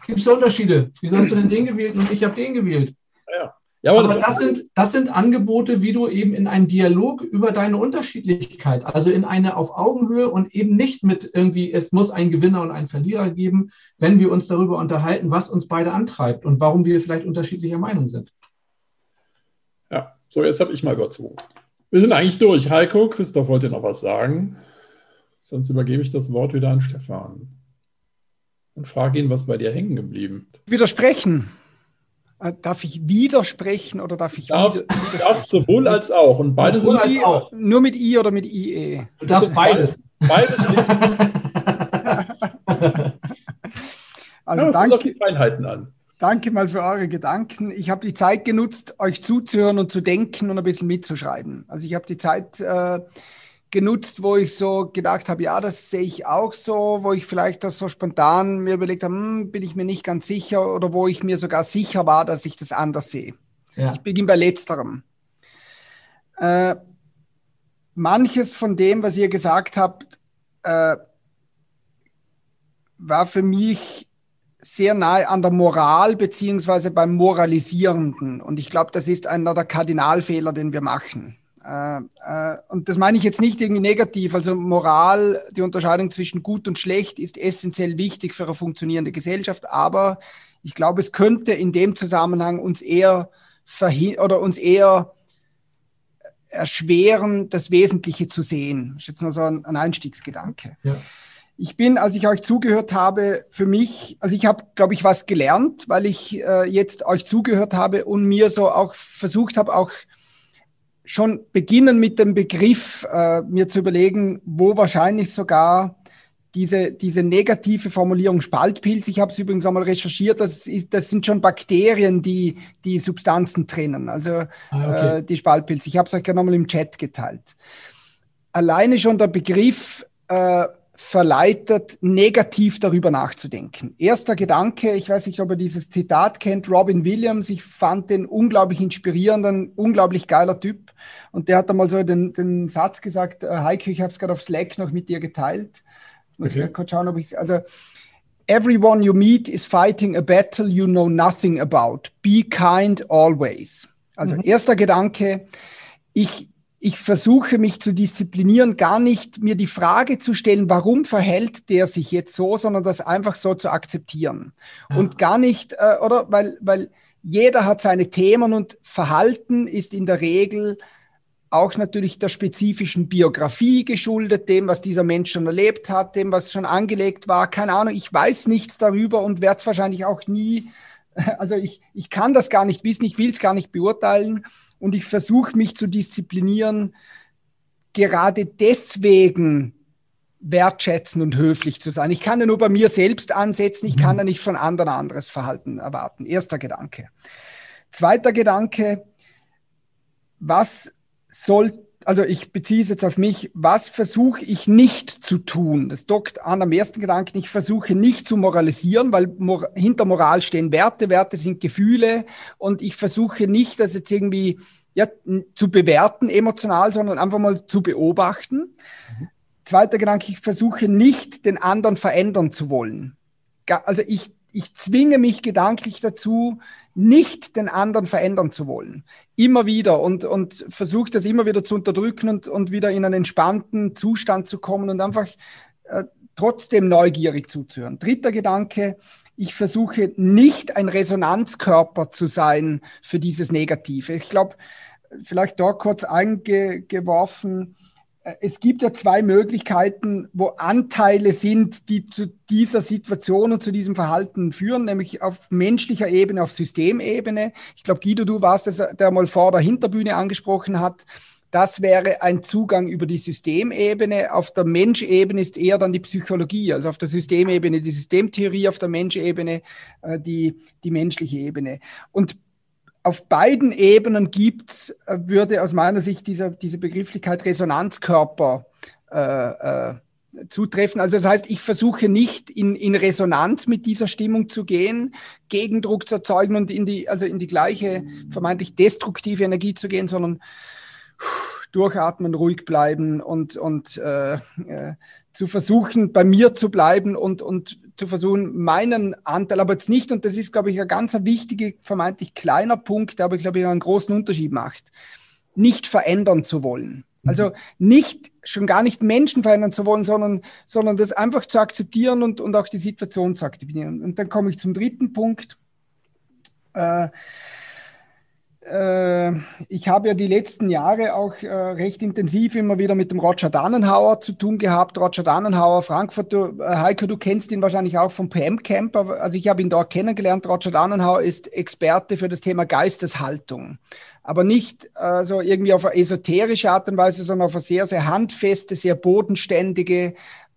gibt es Unterschiede? Wieso hast du denn den gewählt und ich habe den gewählt? Ja. Aber, aber das, sind, das sind Angebote, wie du eben in einen Dialog über deine Unterschiedlichkeit, also in eine auf Augenhöhe und eben nicht mit irgendwie, es muss einen Gewinner und einen Verlierer geben, wenn wir uns darüber unterhalten, was uns beide antreibt und warum wir vielleicht unterschiedlicher Meinung sind. Ja, so jetzt habe ich mal überzogen. Wir sind eigentlich durch. Heiko, Christoph wollte noch was sagen. Sonst übergebe ich das Wort wieder an Stefan und frage ihn, was bei dir hängen geblieben. Widersprechen. Äh, darf ich widersprechen oder darf ich darfst, widersprechen? Darfst sowohl als auch. Und beides sowohl als auch. Nur mit I oder mit IE? Du darfst beides. Beides. also ja, danke, Feinheiten an. danke mal für eure Gedanken. Ich habe die Zeit genutzt, euch zuzuhören und zu denken und ein bisschen mitzuschreiben. Also ich habe die Zeit äh, genutzt, wo ich so gedacht habe, ja, das sehe ich auch so, wo ich vielleicht das so spontan mir überlegt habe, hm, bin ich mir nicht ganz sicher oder wo ich mir sogar sicher war, dass ich das anders sehe. Ja. Ich beginne bei letzterem. Äh, manches von dem, was ihr gesagt habt, äh, war für mich sehr nahe an der Moral beziehungsweise beim Moralisierenden. Und ich glaube, das ist einer der Kardinalfehler, den wir machen. Äh, äh, und das meine ich jetzt nicht irgendwie negativ. Also Moral, die Unterscheidung zwischen gut und schlecht ist essentiell wichtig für eine funktionierende Gesellschaft. Aber ich glaube, es könnte in dem Zusammenhang uns eher oder uns eher erschweren, das Wesentliche zu sehen. Das ist jetzt nur so ein, ein Einstiegsgedanke. Ja. Ich bin, als ich euch zugehört habe, für mich, also ich habe, glaube ich, was gelernt, weil ich äh, jetzt euch zugehört habe und mir so auch versucht habe, auch schon beginnen mit dem Begriff, äh, mir zu überlegen, wo wahrscheinlich sogar diese, diese negative Formulierung Spaltpilz, ich habe es übrigens einmal recherchiert, das, ist, das sind schon Bakterien, die die Substanzen trennen, also ah, okay. äh, die Spaltpilze. Ich habe es euch gerne nochmal im Chat geteilt. Alleine schon der Begriff äh, verleitet, negativ darüber nachzudenken. Erster Gedanke, ich weiß nicht, ob ihr dieses Zitat kennt, Robin Williams, ich fand den unglaublich inspirierenden, unglaublich geiler Typ. Und der hat einmal so den, den Satz gesagt, äh, Heike, ich habe es gerade auf Slack noch mit dir geteilt. Muss okay. ich kurz schauen, ob ich also Everyone you meet is fighting a battle you know nothing about. Be kind always. Also mhm. erster Gedanke, ich, ich versuche mich zu disziplinieren, gar nicht mir die Frage zu stellen, warum verhält der sich jetzt so, sondern das einfach so zu akzeptieren. Ja. Und gar nicht, äh, oder? Weil, weil jeder hat seine Themen und Verhalten ist in der Regel auch natürlich der spezifischen Biografie geschuldet, dem, was dieser Mensch schon erlebt hat, dem, was schon angelegt war. Keine Ahnung, ich weiß nichts darüber und werde es wahrscheinlich auch nie, also ich, ich kann das gar nicht wissen, ich will es gar nicht beurteilen und ich versuche mich zu disziplinieren, gerade deswegen wertschätzen und höflich zu sein. Ich kann ja nur bei mir selbst ansetzen, ich kann ja nicht von anderen anderes Verhalten erwarten. Erster Gedanke. Zweiter Gedanke, was soll, also ich beziehe es jetzt auf mich, was versuche ich nicht zu tun? Das dockt an am ersten Gedanken, ich versuche nicht zu moralisieren, weil mor hinter Moral stehen Werte, Werte sind Gefühle und ich versuche nicht, das jetzt irgendwie ja, zu bewerten emotional, sondern einfach mal zu beobachten. Mhm. Zweiter Gedanke, ich versuche nicht, den anderen verändern zu wollen. Also ich, ich zwinge mich gedanklich dazu, nicht den anderen verändern zu wollen. Immer wieder und, und versuche das immer wieder zu unterdrücken und, und wieder in einen entspannten Zustand zu kommen und einfach äh, trotzdem neugierig zuzuhören. Dritter Gedanke, ich versuche nicht ein Resonanzkörper zu sein für dieses Negative. Ich glaube, vielleicht da kurz eingeworfen, es gibt ja zwei Möglichkeiten, wo Anteile sind, die zu dieser Situation und zu diesem Verhalten führen, nämlich auf menschlicher Ebene, auf Systemebene. Ich glaube, Guido, du warst es, der mal vor der Hinterbühne angesprochen hat. das wäre ein Zugang über die Systemebene. Auf der Menschebene ist eher dann die Psychologie, also auf der Systemebene die Systemtheorie, auf der Menschebene äh, die, die menschliche Ebene. Und auf beiden Ebenen gibt, äh, würde aus meiner Sicht dieser, diese Begrifflichkeit Resonanzkörper äh, äh, zutreffen. Also das heißt, ich versuche nicht in, in Resonanz mit dieser Stimmung zu gehen, Gegendruck zu erzeugen und in die, also in die gleiche vermeintlich destruktive Energie zu gehen, sondern durchatmen, ruhig bleiben und, und äh, äh, zu versuchen, bei mir zu bleiben und, und zu versuchen, meinen Anteil, aber jetzt nicht, und das ist, glaube ich, ein ganz wichtiger, vermeintlich kleiner Punkt, der aber, glaube ich, einen großen Unterschied macht, nicht verändern zu wollen. Also nicht, schon gar nicht Menschen verändern zu wollen, sondern, sondern das einfach zu akzeptieren und, und auch die Situation zu akzeptieren. Und dann komme ich zum dritten Punkt. Äh, ich habe ja die letzten Jahre auch äh, recht intensiv immer wieder mit dem Roger Dannenhauer zu tun gehabt. Roger Dannenhauer, Frankfurt, du, äh, Heiko, du kennst ihn wahrscheinlich auch vom PM Camp. Also ich habe ihn dort kennengelernt. Roger Dannenhauer ist Experte für das Thema Geisteshaltung. Aber nicht äh, so irgendwie auf eine esoterische Art und Weise, sondern auf eine sehr, sehr handfeste, sehr bodenständige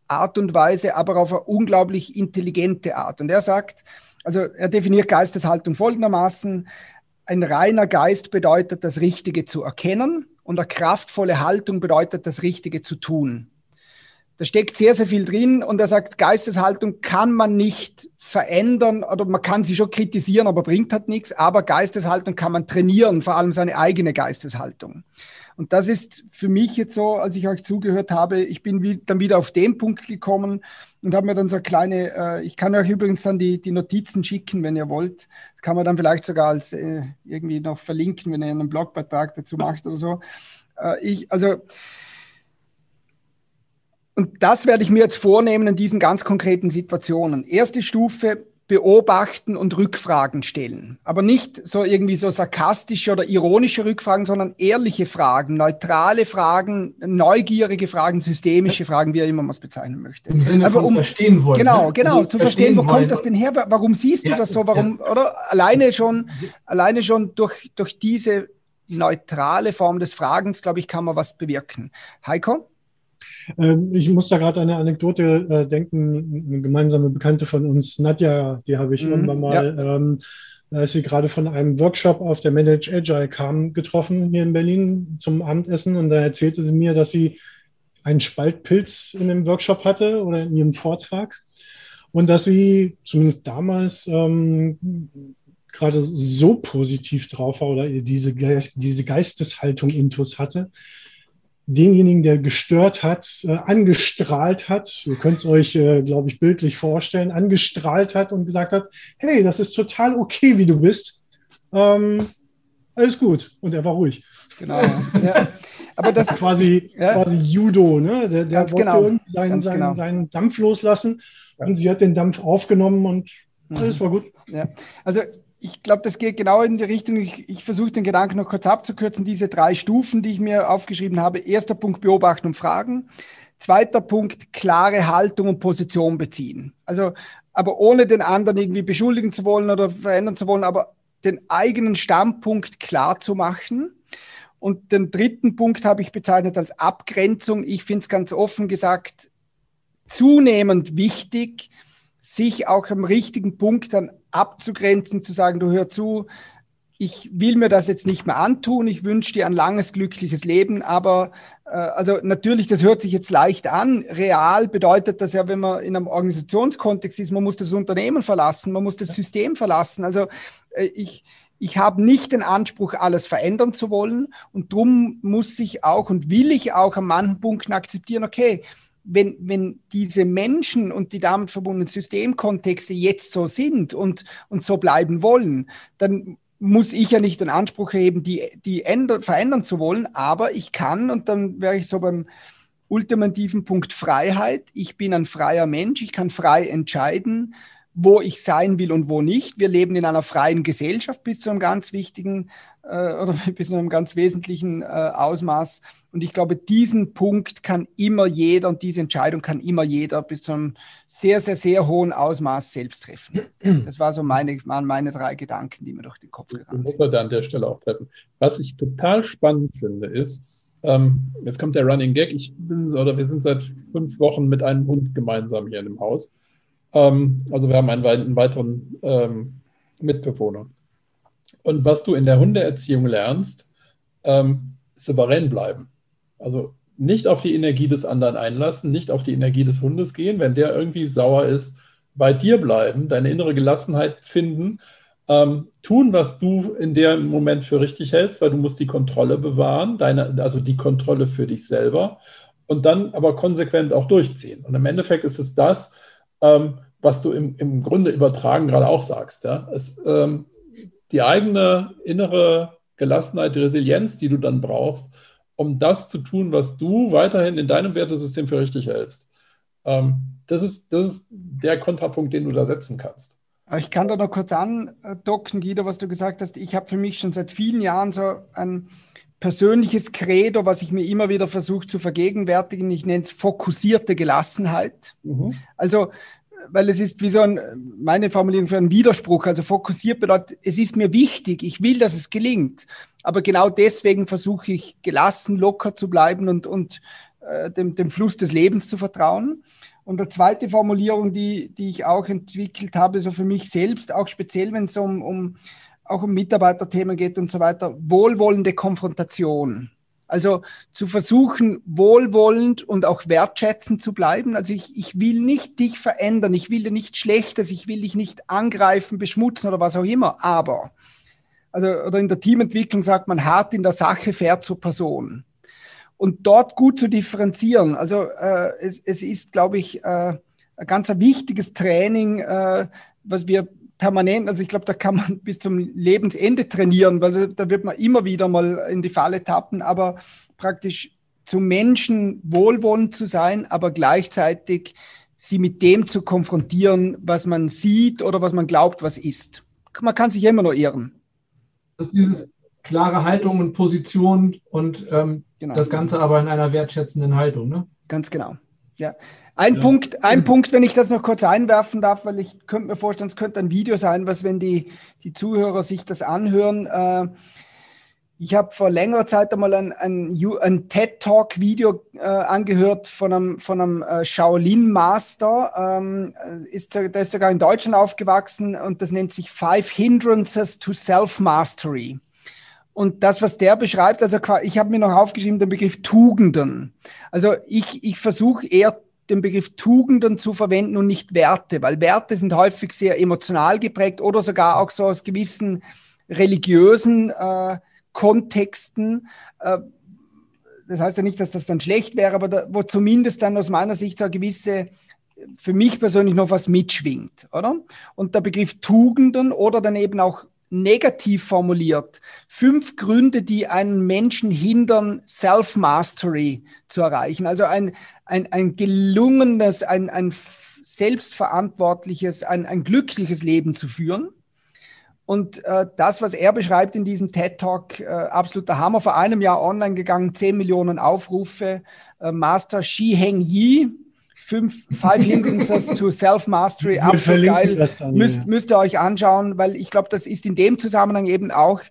Art und Weise, aber auf eine unglaublich intelligente Art. Und er sagt, also er definiert Geisteshaltung folgendermaßen, ein reiner Geist bedeutet, das Richtige zu erkennen und eine kraftvolle Haltung bedeutet, das Richtige zu tun. Da steckt sehr, sehr viel drin und er sagt, Geisteshaltung kann man nicht verändern oder man kann sie schon kritisieren, aber bringt halt nichts. Aber Geisteshaltung kann man trainieren, vor allem seine eigene Geisteshaltung. Und das ist für mich jetzt so, als ich euch zugehört habe, ich bin dann wieder auf den Punkt gekommen und habe mir dann so eine kleine, äh, ich kann euch übrigens dann die, die Notizen schicken, wenn ihr wollt. Das kann man dann vielleicht sogar als äh, irgendwie noch verlinken, wenn ihr einen Blogbeitrag dazu macht oder so. Äh, ich, also, und das werde ich mir jetzt vornehmen in diesen ganz konkreten Situationen. Erste Stufe, beobachten und Rückfragen stellen. Aber nicht so irgendwie so sarkastische oder ironische Rückfragen, sondern ehrliche Fragen, neutrale Fragen, neugierige Fragen, systemische Fragen, wie er immer man es bezeichnen möchte. Im Sinne Einfach von um, verstehen wollen. Genau, ne? genau, Also zu verstehen, wo wollen. kommt das denn her? Warum siehst du Ja, das so? Warum, oder? Alleine schon, alleine schon durch, durch diese neutrale Form des Fragens, glaube ich, kann man was bewirken. Heiko? Ähm, ich muss da gerade an eine Anekdote äh, denken. Eine gemeinsame Bekannte von uns, Nadja, die habe ich Mhm, irgendwann mal, ähm, als sie gerade von einem Workshop auf der Manage Agile kam, getroffen hier in Berlin zum Abendessen. Und da erzählte sie mir, dass sie einen Spaltpilz in dem Workshop hatte oder in ihrem Vortrag. Und dass sie zumindest damals ähm, gerade so positiv drauf war oder diese, Geist, diese Geisteshaltung intus hatte, denjenigen, der gestört hat, äh, angestrahlt hat, ihr könnt es euch, äh, glaube ich, bildlich vorstellen, angestrahlt hat und gesagt hat, hey, das ist total okay, wie du bist. Ähm, alles gut. Und er war ruhig. Genau. ja. Aber das quasi, Ja. quasi Judo, ne? Der, der wollte genau. irgendwie seinen, seinen, genau. seinen Dampf loslassen und sie hat den Dampf aufgenommen und Mhm. alles war gut. Ja, also ich glaube, das geht genau in die Richtung. Ich, ich versuche den Gedanken noch kurz abzukürzen. Diese drei Stufen, die ich mir aufgeschrieben habe. Erster Punkt beobachten und fragen. Zweiter Punkt klare Haltung und Position beziehen. Also, aber ohne den anderen irgendwie beschuldigen zu wollen oder verändern zu wollen, aber den eigenen Standpunkt klar zu machen. Und den dritten Punkt habe ich bezeichnet als Abgrenzung. Ich finde es ganz offen gesagt zunehmend wichtig, sich auch am richtigen Punkt dann abzugrenzen, zu sagen, du hör zu, ich will mir das jetzt nicht mehr antun, ich wünsche dir ein langes, glückliches Leben, aber äh, also natürlich, das hört sich jetzt leicht an. Real bedeutet das ja, wenn man in einem Organisationskontext ist, man muss das Unternehmen verlassen, man muss das System verlassen. Also äh, ich, ich habe nicht den Anspruch, alles verändern zu wollen und darum muss ich auch und will ich auch an manchen Punkten akzeptieren, okay, wenn, wenn diese Menschen und die damit verbundenen Systemkontexte jetzt so sind und, und so bleiben wollen, dann muss ich ja nicht den Anspruch heben, die, die ändern, verändern zu wollen, aber ich kann, und dann wäre ich so beim ultimativen Punkt Freiheit, ich bin ein freier Mensch, ich kann frei entscheiden, wo ich sein will und wo nicht. Wir leben in einer freien Gesellschaft bis zu einem ganz wichtigen äh, oder bis zu einem ganz wesentlichen äh, Ausmaß. Und ich glaube, diesen Punkt kann immer jeder und diese Entscheidung kann immer jeder bis zu einem sehr, sehr, sehr hohen Ausmaß selbst treffen. Das war so meine, waren meine drei Gedanken, die mir durch den Kopf gegangen muss sind. er da an der Stelle auch treffen. Was ich total spannend finde, ist, Ähm, jetzt kommt der Running Gag. Ich bin, oder wir sind seit fünf Wochen mit einem Hund gemeinsam hier in dem Haus. Ähm, also wir haben einen, einen weiteren ähm, Mitbewohner. Und was du in der Hundeerziehung lernst, ähm, souverän bleiben. Also nicht auf die Energie des anderen einlassen, nicht auf die Energie des Hundes gehen. Wenn der irgendwie sauer ist, bei dir bleiben, deine innere Gelassenheit finden, ähm, tun, was du in dem Moment für richtig hältst, weil du musst die Kontrolle bewahren, deine, also die Kontrolle für dich selber und dann aber konsequent auch durchziehen. Und im Endeffekt ist es das, ähm, was du im, im Grunde übertragen gerade auch sagst. Ja? Es, ähm, die eigene innere Gelassenheit, die Resilienz, die du dann brauchst, um das zu tun, was du weiterhin in deinem Wertesystem für richtig hältst. Ähm, das, ist, das ist der Kontrapunkt, den du da setzen kannst. Ich kann da noch kurz andocken, Guido, was du gesagt hast. Ich habe für mich schon seit vielen Jahren so ein persönliches Credo, was ich mir immer wieder versuche zu vergegenwärtigen. Ich nenne es fokussierte Gelassenheit. Mhm. Also weil es ist wie so ein, meine Formulierung für einen Widerspruch. Also fokussiert bedeutet, es ist mir wichtig, ich will, dass es gelingt. Aber genau deswegen versuche ich gelassen, locker zu bleiben und, und äh, dem, dem Fluss des Lebens zu vertrauen. Und eine zweite Formulierung, die, die ich auch entwickelt habe, so für mich selbst, auch speziell, wenn es um, um, auch um Mitarbeiterthemen geht und so weiter, wohlwollende Konfrontation. Also zu versuchen, wohlwollend und auch wertschätzend zu bleiben. Also ich, ich will nicht dich verändern, ich will dir nichts Schlechtes, ich will dich nicht angreifen, beschmutzen oder was auch immer. Aber, also, oder in der Teamentwicklung sagt man, hart in der Sache, fair zur Person. Und dort gut zu differenzieren. Also äh, es, es ist, glaube ich, äh, ein ganz wichtiges Training, äh, was wir permanent, also ich glaube, da kann man bis zum Lebensende trainieren, weil da wird man immer wieder mal in die Falle tappen, aber praktisch zu Menschen wohlwollend zu sein, aber gleichzeitig sie mit dem zu konfrontieren, was man sieht oder was man glaubt, was ist. Man kann sich immer noch irren. Das ist dieses klare Haltung und Position und ähm, genau. das Ganze aber in einer wertschätzenden Haltung. Ne? Ganz genau. Ja. Ein ja. Punkt, ein Punkt, wenn ich das noch kurz einwerfen darf, weil ich könnte mir vorstellen, es könnte ein Video sein, was, wenn die, die Zuhörer sich das anhören. Äh, ich habe vor längerer Zeit einmal ein, ein, ein TED-Talk-Video äh, angehört von einem, von einem äh, Shaolin-Master. Ähm, ist, der ist sogar in Deutschland aufgewachsen und das nennt sich Five Hindrances to Self-Mastery. Und das, was der beschreibt, also ich habe mir noch aufgeschrieben, den Begriff Tugenden. Also ich, ich versuche eher den Begriff Tugenden zu verwenden und nicht Werte, weil Werte sind häufig sehr emotional geprägt oder sogar auch so aus gewissen religiösen äh, Kontexten. Äh, das heißt ja nicht, dass das dann schlecht wäre, aber da, wo zumindest dann aus meiner Sicht so eine gewisse, für mich persönlich noch was mitschwingt, oder? Und der Begriff Tugenden oder dann eben auch negativ formuliert. Fünf Gründe, die einen Menschen hindern, Self-Mastery zu erreichen. Also ein, ein, ein gelungenes, ein, ein selbstverantwortliches, ein, ein glückliches Leben zu führen. Und äh, das, was er beschreibt in diesem TED Talk, äh, absoluter Hammer. Vor einem Jahr online gegangen, 10 Millionen Aufrufe. Äh, Master Shi Heng Yi, fünf, Five Hindrances to Self-Mastery, absolut geil. Dann, müsst, ja. müsst ihr euch anschauen, weil ich glaube, das ist in dem Zusammenhang eben auch,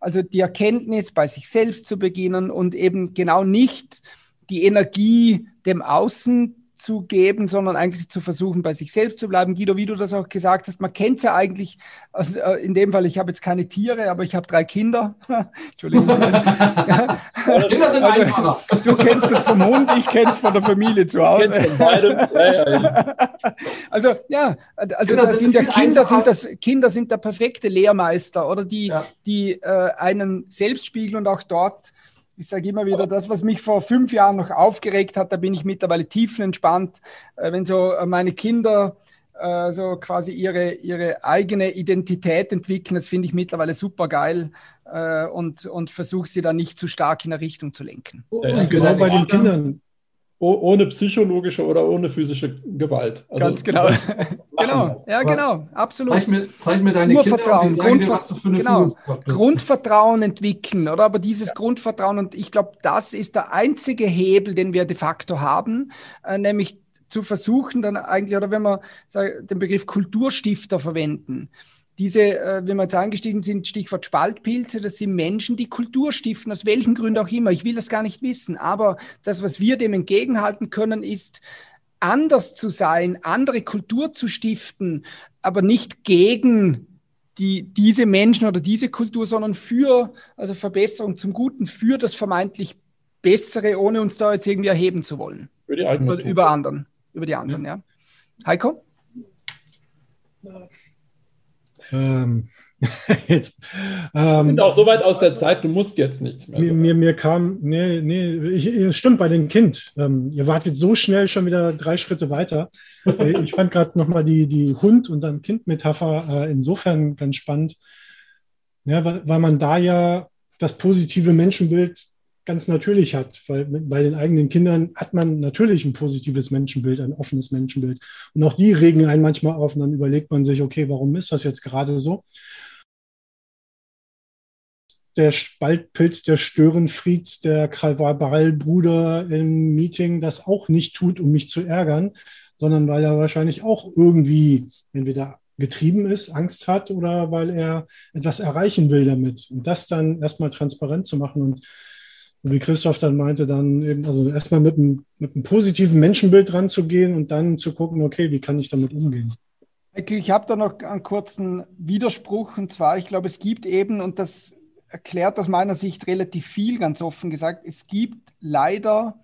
also die Erkenntnis, bei sich selbst zu beginnen und eben genau nicht die Energie dem Außen zu geben, sondern eigentlich zu versuchen, bei sich selbst zu bleiben. Guido, wie du das auch gesagt hast, man kennt es ja eigentlich, also in dem Fall, ich habe jetzt keine Tiere, aber ich habe drei Kinder. Entschuldigung. ja. Kinder sind also, einfacher. Du kennst es vom Hund, ich kenne es von der Familie zu Hause. also ja, also da sind ja Kinder sind das Kinder sind der perfekte Lehrmeister oder die, ja. die äh, einen selbst spiegeln und auch dort ich sage immer wieder, das, was mich vor fünf Jahren noch aufgeregt hat, da bin ich mittlerweile tiefenentspannt. Äh, wenn so äh, meine Kinder äh, so quasi ihre, ihre eigene Identität entwickeln, das finde ich mittlerweile super geil und, und versuche sie dann nicht zu stark in eine Richtung zu lenken. Und genau bei den Kindern, ohne psychologische oder ohne physische Gewalt. Also, Ganz genau. genau, ja, genau, absolut. Zeig mir, zeig mir deine Urvertrauen, Kinder, Grundver dir, genau. Grundvertrauen entwickeln, oder? Aber dieses ja. Grundvertrauen, und ich glaube, das ist der einzige Hebel, den wir de facto haben, äh, nämlich zu versuchen, dann eigentlich, oder wenn wir sagen, den Begriff Kulturstifter verwenden, diese, äh, wenn wir jetzt eingestiegen sind, Stichwort Spaltpilze, das sind Menschen, die Kultur stiften, aus welchen Gründen auch immer. Ich will das gar nicht wissen, aber das, was wir dem entgegenhalten können, ist, anders zu sein, andere Kultur zu stiften, aber nicht gegen die, diese Menschen oder diese Kultur, sondern für, also Verbesserung zum Guten, für das vermeintlich Bessere, ohne uns da jetzt irgendwie erheben zu wollen. Über die eigene Über, über anderen, über die anderen, ja. Heiko? Ähm, jetzt, ähm, sind auch so weit aus der Zeit, du musst jetzt nichts mehr mir, mir, mir kam, nee, nee, ich, stimmt bei dem Kind. Ähm, ihr wart jetzt so schnell schon wieder drei Schritte weiter. Äh, ich fand gerade nochmal die, die Hund- und dann Kind-Metapher äh, insofern ganz spannend, ja, weil, weil man da ja das positive Menschenbild ganz natürlich hat, weil bei den eigenen Kindern hat man natürlich ein positives Menschenbild, ein offenes Menschenbild. Und auch die regen einen manchmal auf und dann überlegt man sich, okay, warum ist das jetzt gerade so? der Spaltpilz, der Störenfried, der Krawallbruder im Meeting das auch nicht tut, um mich zu ärgern, sondern weil er wahrscheinlich auch irgendwie entweder getrieben ist, Angst hat oder weil er etwas erreichen will damit. Und das dann erstmal transparent zu machen und wie Christoph dann meinte, dann eben, also erstmal mit mit einem positiven Menschenbild ranzugehen und dann zu gucken, okay, wie kann ich damit umgehen? Ich habe da noch einen kurzen Widerspruch und zwar, ich glaube, es gibt eben, und das erklärt aus meiner Sicht relativ viel, ganz offen gesagt, es gibt leider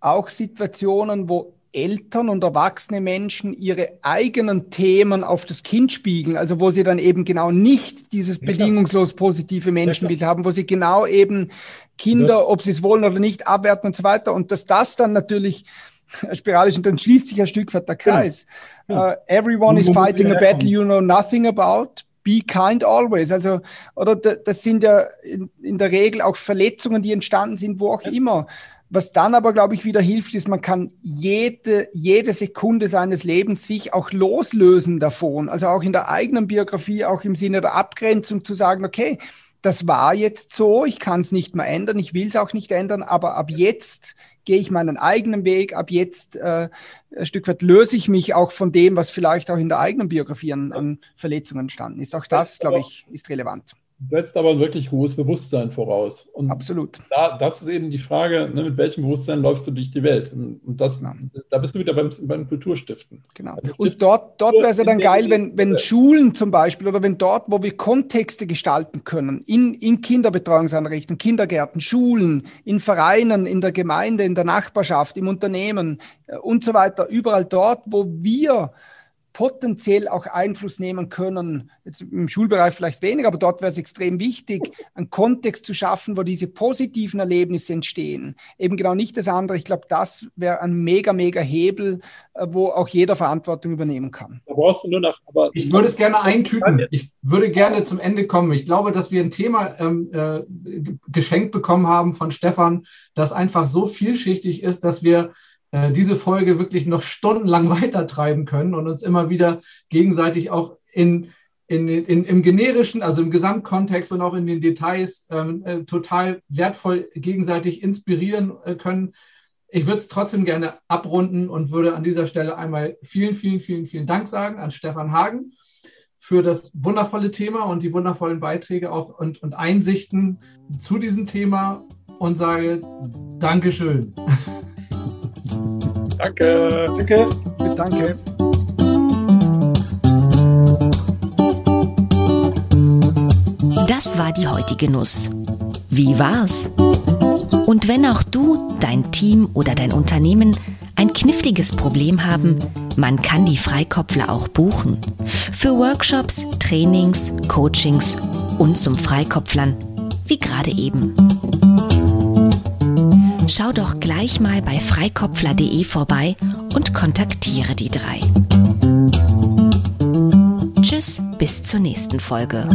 auch Situationen, wo Eltern und erwachsene Menschen ihre eigenen Themen auf das Kind spiegeln, also wo sie dann eben genau nicht dieses Ja, bedingungslos positive Menschenbild haben, wo sie genau eben Kinder, Das- ob sie es wollen oder nicht, abwerten und so weiter. Und dass das dann natürlich spiralisch und dann schließt sich ein Stück weit der Kreis. Ja. Uh, everyone is fighting a battle you know nothing about. Be kind always. Also, oder da- das sind ja in, in der Regel auch Verletzungen, die entstanden sind, wo auch immer. Was dann aber, glaube ich, wieder hilft, ist, man kann jede, jede Sekunde seines Lebens sich auch loslösen davon. Also auch in der eigenen Biografie, auch im Sinne der Abgrenzung zu sagen, okay, das war jetzt so, ich kann es nicht mehr ändern, ich will es auch nicht ändern, aber ab jetzt gehe ich meinen eigenen Weg, ab jetzt äh, ein Stück weit löse ich mich auch von dem, was vielleicht auch in der eigenen Biografie an, an Verletzungen entstanden ist. Auch das, glaube ich, ist relevant. Setzt aber ein wirklich hohes Bewusstsein voraus. Und Absolut. da, das ist eben die Frage, ne, mit welchem Bewusstsein läufst du durch die Welt? Und, und das, Ja. da bist du wieder beim, beim Kulturstiften. Genau. Also Und dort, dort wäre es ja dann geil, wenn, wenn Schulen zum Beispiel oder wenn dort, wo wir Kontexte gestalten können, in, in Kinderbetreuungseinrichtungen, Kindergärten, Schulen, in Vereinen, in der Gemeinde, in der Nachbarschaft, im Unternehmen äh, und so weiter, überall dort, wo wir potenziell auch Einfluss nehmen können, jetzt im Schulbereich vielleicht weniger, aber dort wäre es extrem wichtig, einen Kontext zu schaffen, wo diese positiven Erlebnisse entstehen. Eben genau nicht das andere. Ich glaube, das wäre ein mega, mega Hebel, äh, wo auch jeder Verantwortung übernehmen kann. Da brauchst du nur nach. Aber Ich würde es gerne eintüten. Ich würde gerne zum Ende kommen. Ich glaube, dass wir ein Thema ähm, äh, geschenkt bekommen haben von Stefan, das einfach so vielschichtig ist, dass wir äh, diese Folge wirklich noch stundenlang weitertreiben können und uns immer wieder gegenseitig auch in, in, in, im generischen, also im Gesamtkontext und auch in den Details ähm, äh, total wertvoll gegenseitig inspirieren äh, können. Ich würde es trotzdem gerne abrunden und würde an dieser Stelle einmal vielen, vielen, vielen, vielen Dank sagen an Stefan Hagen für das wundervolle Thema und die wundervollen Beiträge auch und, und Einsichten zu diesem Thema und sage Dankeschön. danke. Danke. Bis danke. Das war die heutige Nuss. Wie war's? Und wenn auch du, dein Team oder dein Unternehmen ein kniffliges Problem haben, man kann die Freikopfler auch buchen. Für Workshops, Trainings, Coachings und zum Freikopflern, wie gerade eben. Schau doch gleich mal bei freikopfler.de vorbei und kontaktiere die drei. Tschüss, bis zur nächsten Folge.